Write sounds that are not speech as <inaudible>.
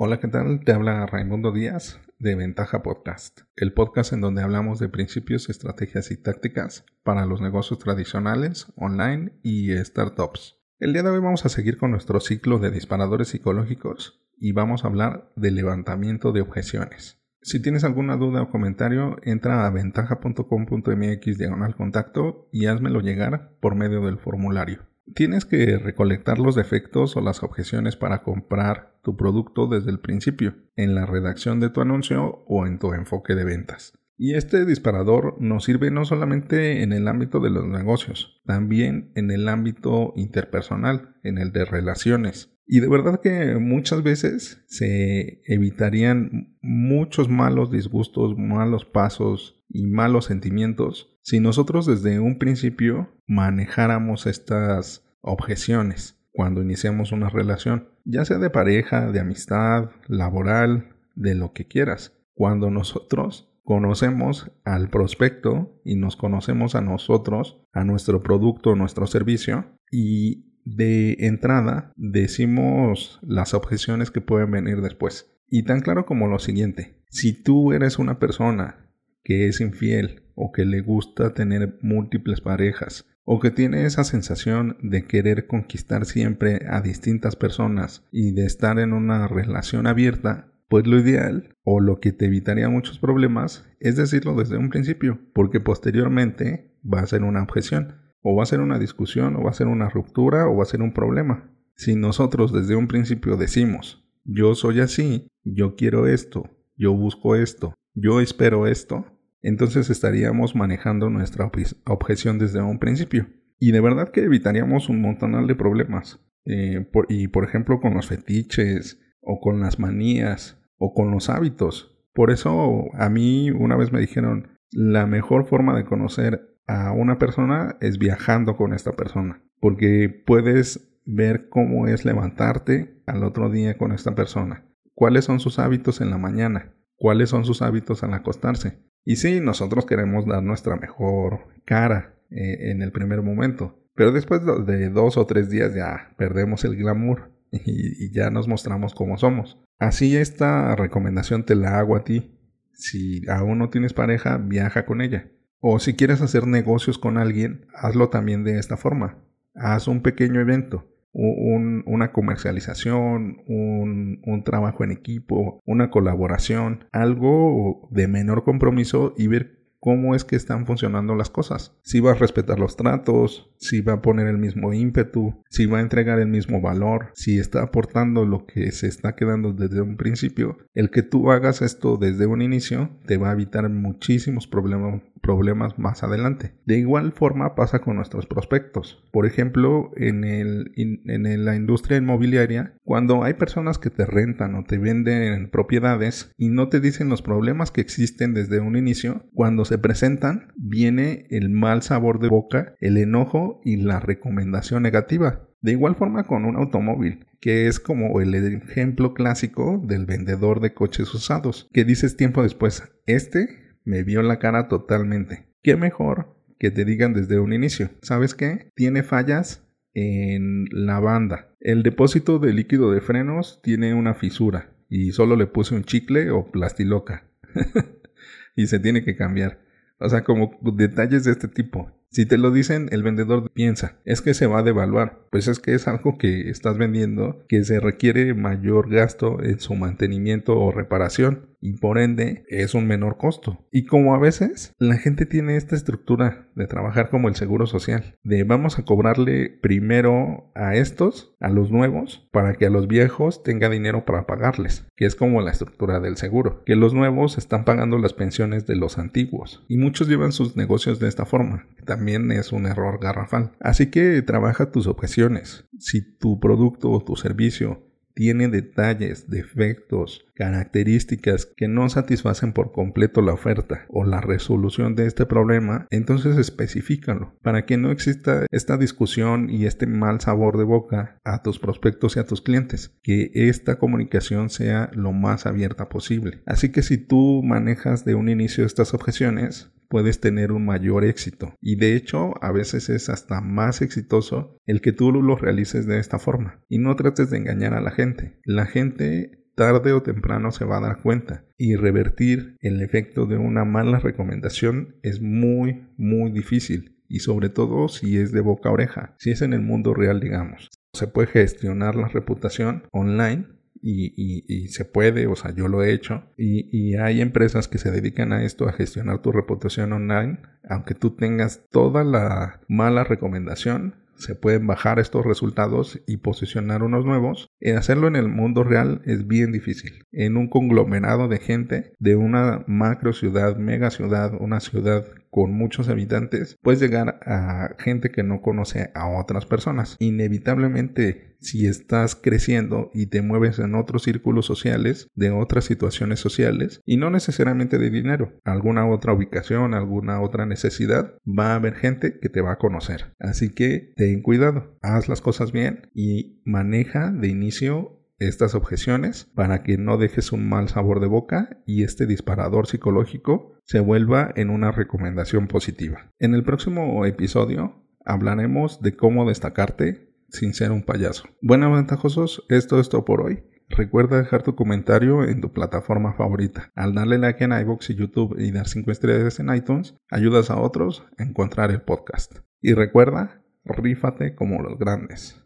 Hola, ¿qué tal? Te habla Raimundo Díaz de Ventaja Podcast, el podcast en donde hablamos de principios, estrategias y tácticas para los negocios tradicionales, online y startups. El día de hoy vamos a seguir con nuestro ciclo de disparadores psicológicos y vamos a hablar de levantamiento de objeciones. Si tienes alguna duda o comentario, entra a ventaja.com.mx diagonal contacto y házmelo llegar por medio del formulario. Tienes que recolectar los defectos o las objeciones para comprar tu producto desde el principio, en la redacción de tu anuncio o en tu enfoque de ventas. Y este disparador nos sirve no solamente en el ámbito de los negocios, también en el ámbito interpersonal, en el de relaciones. Y de verdad que muchas veces se evitarían muchos malos disgustos, malos pasos y malos sentimientos si nosotros desde un principio manejáramos estas objeciones cuando iniciamos una relación, ya sea de pareja, de amistad, laboral, de lo que quieras. Cuando nosotros conocemos al prospecto y nos conocemos a nosotros, a nuestro producto, nuestro servicio y de entrada decimos las objeciones que pueden venir después. Y tan claro como lo siguiente, si tú eres una persona que es infiel o que le gusta tener múltiples parejas o que tiene esa sensación de querer conquistar siempre a distintas personas y de estar en una relación abierta, pues lo ideal o lo que te evitaría muchos problemas es decirlo desde un principio, porque posteriormente va a ser una objeción, o va a ser una discusión, o va a ser una ruptura, o va a ser un problema. Si nosotros desde un principio decimos, yo soy así, yo quiero esto, yo busco esto, yo espero esto, entonces estaríamos manejando nuestra objeción desde un principio. Y de verdad que evitaríamos un montón de problemas. Eh, y por ejemplo con los fetiches, o con las manías, o con los hábitos. Por eso a mí una vez me dijeron, la mejor forma de conocer a una persona es viajando con esta persona. Porque puedes ver cómo es levantarte al otro día con esta persona. Cuáles son sus hábitos en la mañana. Cuáles son sus hábitos al acostarse y sí, nosotros queremos dar nuestra mejor cara eh, en el primer momento, pero después de dos o tres días ya perdemos el glamour <laughs> y, y ya nos mostramos como somos. Así esta recomendación te la hago a ti. Si aún no tienes pareja, viaja con ella. O si quieres hacer negocios con alguien, hazlo también de esta forma. Haz un pequeño evento una comercialización, un, un, trabajo en equipo, una colaboración, algo de menor compromiso y ver cómo es que están funcionando las cosas. Si va a respetar los tratos, si va a poner el mismo ímpetu, si va a entregar el mismo valor, si está aportando lo que se está quedando desde un principio. El que tú hagas esto desde un inicio te va a evitar muchísimos problemas, problemas más adelante. De igual forma pasa con nuestros prospectos. Por ejemplo, en, la industria inmobiliaria, cuando hay personas que te rentan o te venden propiedades y no te dicen los problemas que existen desde un inicio, cuando se presentan viene el mal sabor de boca, el enojo y la recomendación negativa. De igual forma con un automóvil, que es como el ejemplo clásico del vendedor de coches usados, que dices tiempo después, este me vio la cara totalmente. ¿Qué mejor que te digan desde un inicio? ¿Sabes qué? Tiene fallas en la banda. El depósito de líquido de frenos tiene una fisura y solo le puse un chicle o plastiloca. <laughs> y se tiene que cambiar. O sea, como detalles de este tipo. Si te lo dicen, el vendedor piensa, es que se va a devaluar. Pues es que es algo que estás vendiendo que se requiere mayor gasto en su mantenimiento o reparación y por ende es un menor costo. Y como a veces la gente tiene esta estructura de trabajar como el seguro social, de vamos a cobrarle primero a estos, a los nuevos, para que a los viejos tenga dinero para pagarles, que es como la estructura del seguro, que los nuevos están pagando las pensiones de los antiguos y muchos llevan sus negocios de esta forma, también es un error garrafal. Así que trabaja tus objeciones. Si tu producto o tu servicio tiene detalles, defectos, características que no satisfacen por completo la oferta o la resolución de este problema, entonces especifícalo para que no exista esta discusión y este mal sabor de boca a tus prospectos y a tus clientes. Que esta comunicación sea lo más abierta posible. Así que si tú manejas de un inicio estas objeciones, puedes tener un mayor éxito. Y de hecho, a veces es hasta más exitoso el que tú lo realices de esta forma. Y no trates de engañar a la gente. La gente tarde o temprano se va a dar cuenta y revertir el efecto de una mala recomendación es muy, muy difícil y sobre todo si es de boca a oreja, si es en el mundo real, digamos. Se puede gestionar la reputación online y, se puede, o sea, yo lo he hecho, y, hay empresas que se dedican a esto, a gestionar tu reputación online, aunque tú tengas toda la mala recomendación, se pueden bajar estos resultados y posicionar unos nuevos. En hacerlo en el mundo real es bien difícil. En un conglomerado de gente de una macro ciudad, mega ciudad, una ciudad con muchos habitantes, puedes llegar a gente que no conoce a otras personas. Inevitablemente, si estás creciendo y te mueves en otros círculos sociales, de otras situaciones sociales, y no necesariamente de dinero, alguna otra ubicación, alguna otra necesidad, va a haber gente que te va a conocer. Así que ten cuidado, haz las cosas bien y maneja de inicio estas objeciones para que no dejes un mal sabor de boca y este disparador psicológico se vuelva en una recomendación positiva. En el próximo episodio hablaremos de cómo destacarte sin ser un payaso. Bueno, ventajosos, esto es todo por hoy. Recuerda dejar tu comentario en tu plataforma favorita. Al darle like en iBox y YouTube y dar 5 estrellas en iTunes, ayudas a otros a encontrar el podcast. Y recuerda, rífate como los grandes.